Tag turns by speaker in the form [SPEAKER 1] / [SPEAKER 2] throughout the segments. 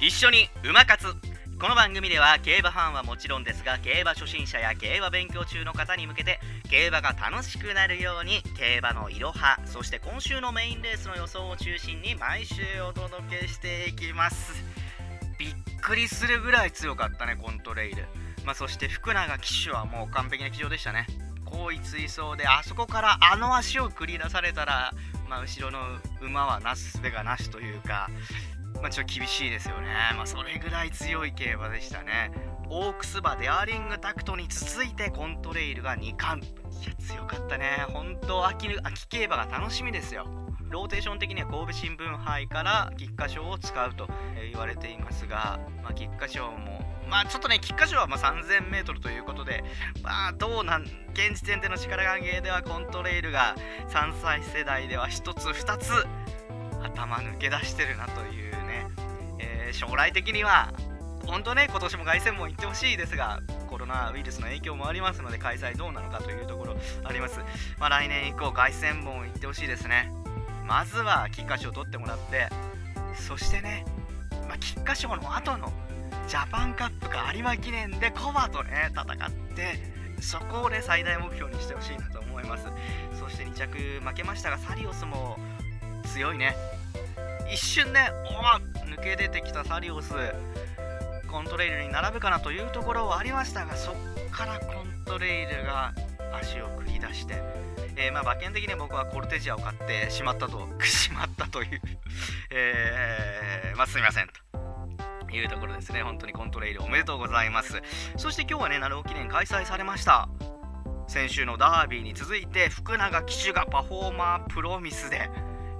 [SPEAKER 1] 一緒に馬活この番組では競馬ファンはもちろんですが競馬初心者や競馬勉強中の方に向けて競馬が楽しくなるように競馬のいろはそして今週のメインレースの予想を中心に毎週お届けしていきます。びっくりするぐらい強かったねコントレイル、まあ、そして福永騎手はもう完璧な騎乗でしたね。後位追走であそこからあの足を繰り出されたら、まあ、後ろの馬はなすすべがなしというかまあ、ちょっと厳しいですよね、まあ、それぐらい強い競馬でしたね。オークス馬デアリングタクトに続いてコントレイルが2冠。いや強かったね。本当秋秋競馬が楽しみですよ。ローテーション的には神戸新聞杯から菊花賞を使うと言われていますが、まあ、菊花賞もまあちょっとね菊花賞はま 3000m ということでまあどうなん現時点での力関係ではコントレイルが3歳世代では1つ2つ頭抜け出してるなという将来的には本当ね今年も凱旋門行ってほしいですがコロナウイルスの影響もありますので開催どうなのかというところあります、まあ、来年以降凱旋門行ってほしいですね。まずは菊花賞を取ってもらってそしてね、まあ、菊花賞の後のジャパンカップか有馬記念でコバとね戦ってそこをね最大目標にしてほしいなと思います。そして2着負けましたがサリオスも強いね。一瞬ねお抜け出てきたサリオス。コントレイルに並ぶかなというところはありましたがそっからコントレイルが足を繰り出して、えー、まあ馬券的に僕はコルテジアを買ってしまったとしまったという えー、まあすみませんと。いうところですね。本当にコントレイルおめでとうございます。そして今日はね鳴尾記念開催されました。先週のダービーに続いて福永騎手がパフォーマープロミスで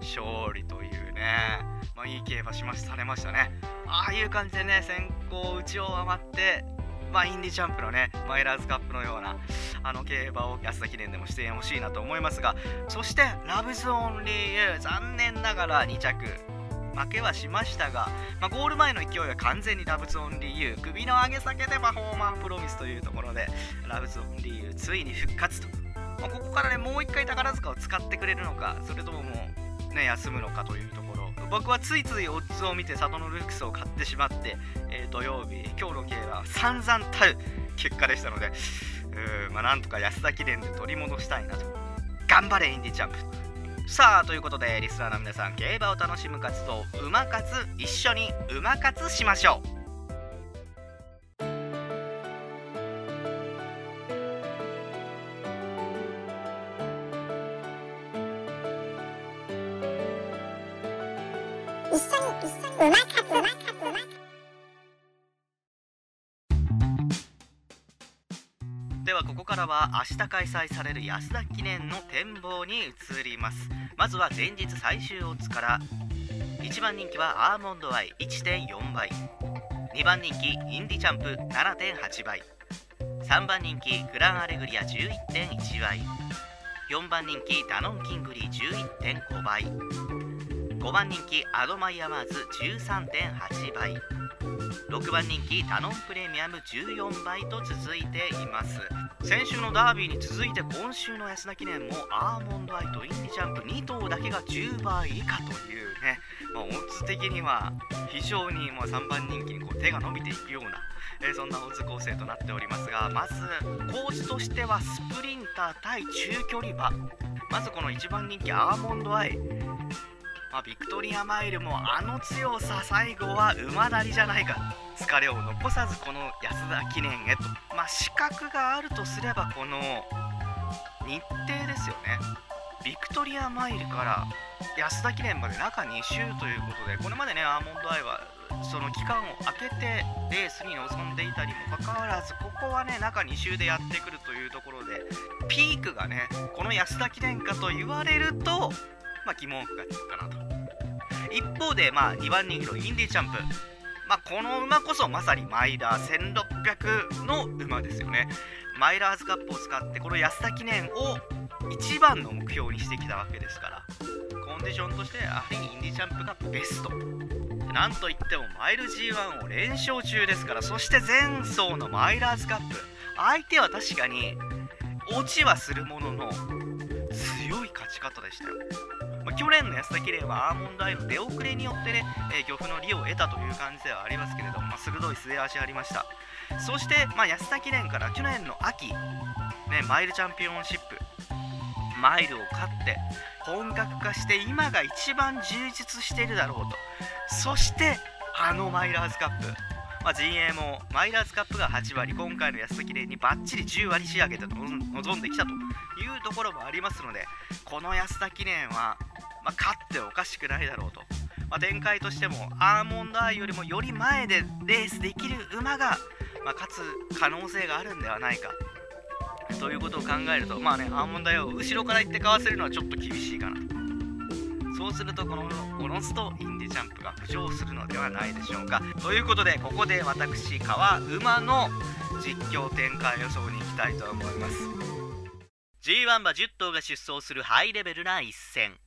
[SPEAKER 1] 勝利というね。まあ、いい競馬しましされましたね。ああいう感じでね先行内を余ってまあ、インディチャンプのねマイラーズカップのようなあの競馬を安田記念でもしてほしいなと思いますがそしてラブズオンリーユー残念ながら2着負けはしましたが、まあ、ゴール前の勢いは完全にラブズオンリーユー首の上げ下げでパフォーマープロミスというところでラブズオンリーユーついに復活と、まあ、ここからねもう一回宝塚を使ってくれるのかそれとももうね休むのかというところ。僕はついついオッズを見て里のルックスを買ってしまって、えー、土曜日今日の競馬散々たる結果でしたのでうー、まあ、なんとか安田記念で取り戻したいなと。頑張れインディチャンプ。さあということでリスナーの皆さん競馬を楽しむ活動馬活一緒に馬活しましょう。ではここからは明日開催される安田記念の展望に移ります。まずは前日最終オッズから。1番人気はアーモンドアイ1.4倍。2番人気インディチャンプ7.8倍。3番人気グランアレグリア11.1倍。4番人気ダノンキングリー11.5倍。5番人気アドマイアマーズ13.8倍。6番人気タノンプレミアム14倍と続いています。先週のダービーに続いて今週の安田記念もアーモンドアイとインディジャンプ2頭だけが10倍以下というね、まあ、オッズ的には非常にもう3番人気にこう手が伸びていくような、え、そんなオッズ構成となっておりますがまず構図としてはスプリンター対中距離馬。まずこの1番人気アーモンドアイ。まあ、ビクトリアマイルもあの強さ最後は馬なりじゃないか。疲れを残さずこの安田記念へと。まあ資格があるとすればこの日程ですよね。ビクトリアマイルから安田記念まで中2週ということでこれまでねアーモンドアイはその期間を空けてレースに臨んでいたにもかかわらずここはね中2週でやってくるというところでピークがねこの安田記念かと言われるとまあ、疑問符がつくかなと。一方で、まあ、2番人気のインディーチャンプ、まあ、この馬こそまさにマイラー1600の馬ですよね。マイラーズカップを使ってこの安田記念を一番の目標にしてきたわけですから。コンディションとしてやはりインディーチャンプがベスト。なんといってもマイル G1 を連勝中ですから。そして前走のマイラーズカップ。相手は確かに落ちはするものの強い勝ち方でしたよ。まあ、去年の安田記念はアーモンドアイの出遅れによってね、えー、漁夫の利を得たという感じではありますけれども、まあ、鋭い末足ありました。そして、まあ、安田記念から去年の秋、ね、マイルチャンピオンシップマイルを勝って本格化して今が一番充実しているだろうと。そしてあのマイラーズカップ。まあ、陣営もマイラーズカップが8割今回の安田記念にバッチリ10割仕上げて臨んできたと。いうところもありますのでこの安田記念は、まあ、勝っておかしくないだろうと、まあ、展開としてもアーモンドアイよりもより前でレースできる馬が、ま勝つ可能性があるんではないか。ということを考えるとまあねアーモンドアイを後ろから行ってかわせるのはちょっと厳しいかなと。そうするとこのおのずとインディジャンプが浮上するのではないでしょうか。ということでここで私川馬の実況展開予想に行きたいと思います。G1 馬10頭が出走するハイレベルな一戦。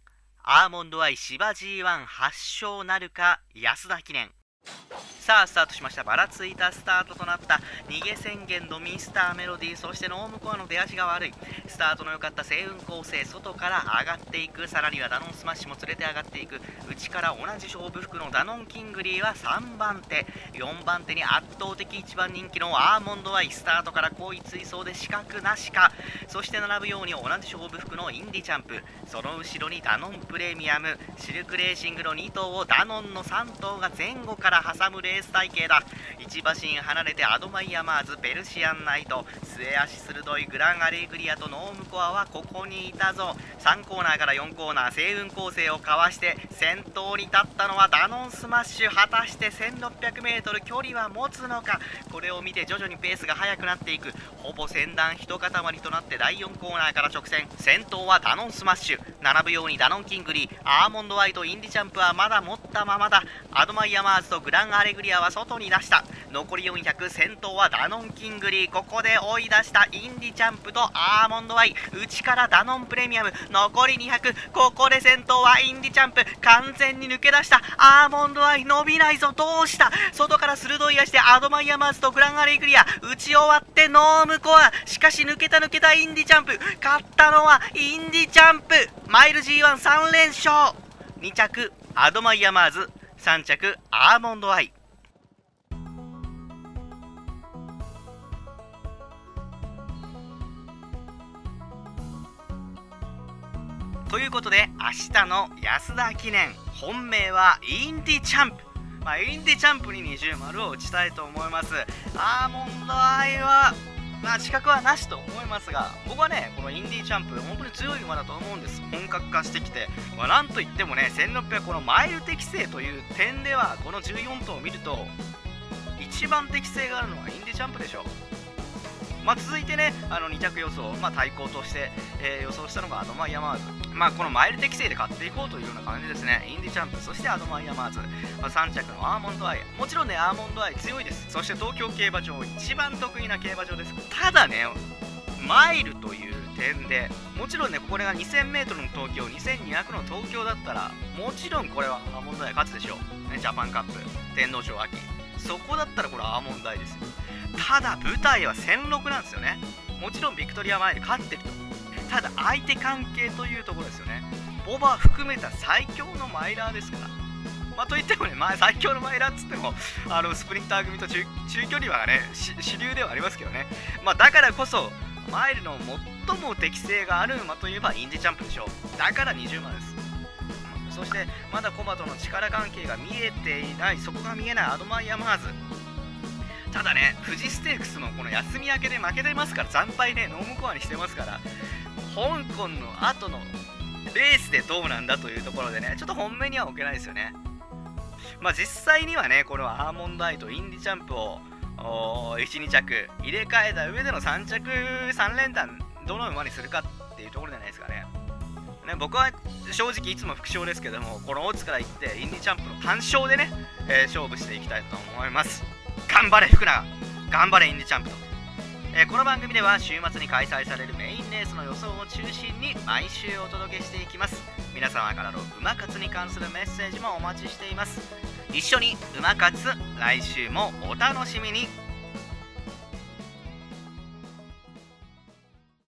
[SPEAKER 1] アーモンドアイ芝 G1 発勝なるか安田記念。さあスタートしました。ばらついたスタートとなった。逃げ宣言のミスターメロディーそしてノームコアの出足が悪い。スタートの良かったセイウンコウセイ外から上がっていく。さらにはダノンスマッシュも連れて上がっていく。内から同じ勝負服のダノンキングリーは3番手。4番手に圧倒的1番人気のアーモンドアイスタートから後位追走で死角なしか。そして並ぶように同じ勝負服のインディチャンプ。その後ろにダノンプレミアム。シルクレーシングの2頭をダノンの3頭が前後から挟むレース隊形だ。1馬身離れてアドマイヤマーズペルシアンナイト。末脚鋭いグランアレグリアとノームコアはここにいたぞ。3コーナーから4コーナーセイウンコウセイをかわして先頭に立ったのはダノンスマッシュ。果たして 1600m 距離は持つのか？これを見て徐々にペースが速くなっていく。ほぼ先団一塊となって第4コーナーから直線。先頭はダノンスマッシュ。並ぶようにダノンキングリー。アーモンドアイとインディチャンプはまだ持ったままだ。アドマイヤマーズとグランアレグリアは外に出した。残り400先頭はダノンキングリー。ここで追い出したインディチャンプとアーモンドアイ。内からダノンプレミアム。残り200ここで先頭はインディチャンプ。完全に抜け出した。アーモンドアイ伸びないぞ。どうした？外から鋭い脚でアドマイヤマーズとグランアレグリア。内を割ってノームコア。しかし抜けた抜けたインディチャンプ。勝ったのはインディチャンプ。マイル G1 3連勝。2着アドマイヤマーズ。3着アーモンドアイ。ということで明日の安田記念。本命はインディチャンプ。まあ、インディチャンプに二重丸を打ちたいと思います。アーモンドアイはまあ死角はなしと思いますが僕はねこのインディーチャンプ本当に強い馬だと思うんです。本格化してきて、まあ、なんといってもね1600このマイル適正という点ではこの14頭を見ると一番適性があるのはインディーチャンプでしょまあ、続いてねあの2着予想、まあ、対抗として、えー、予想したのがアドマイヤマーズ、まあ、このマイル適正で買っていこうというような感じですね。インディチャンプそしてアドマイヤマーズ、まあ、3着のアーモンドアイ。もちろんねアーモンドアイ強いです。そして東京競馬場一番得意な競馬場です。ただねマイルという点でもちろんねこれが 2000m の東京2200の東京だったらもちろんこれはアーモンドアイ勝つでしょう、ね、ジャパンカップ。天皇賞秋。そこだったらこれアーモンドアイですよ。ただ舞台は1006なんですよね。もちろんビクトリア前で勝ってると。ただ相手関係というところですよね。ボバ含めた最強のマイラーですから。まあ、といってもね、まあ、最強のマイラーっつってもあのスプリンター組と中距離はね主流ではありますけどね、まあ、だからこそマイルの最も適性がある馬といえばインディチャンプでしょう。だから二重丸です。そしてまだ古馬との力関係が見えていないそこが見えないアドマイヤマーズ。ただね富士ステークスもこの休み明けで負けてますから惨敗ねノームコアにしてますから香港の後のレースでどうなんだというところでねちょっと本命には置けないですよね。まあ実際にはねこのアーモンドアイとインディチャンプを12着入れ替えた上での3着3連単どの馬にするかっていうところじゃないですかね。ね僕は正直いつも副賞ですけどもこのオッズからいってインディチャンプの単勝でね、えー、勝負していきたいと思います。頑張れ福永。頑張れインディチャンプと、えー、この番組では週末に開催されるメインレースの予想を中心に毎週お届けしていきます。皆様からの馬活に関するメッセージもお待ちしています。一緒に馬活来週もお楽しみに。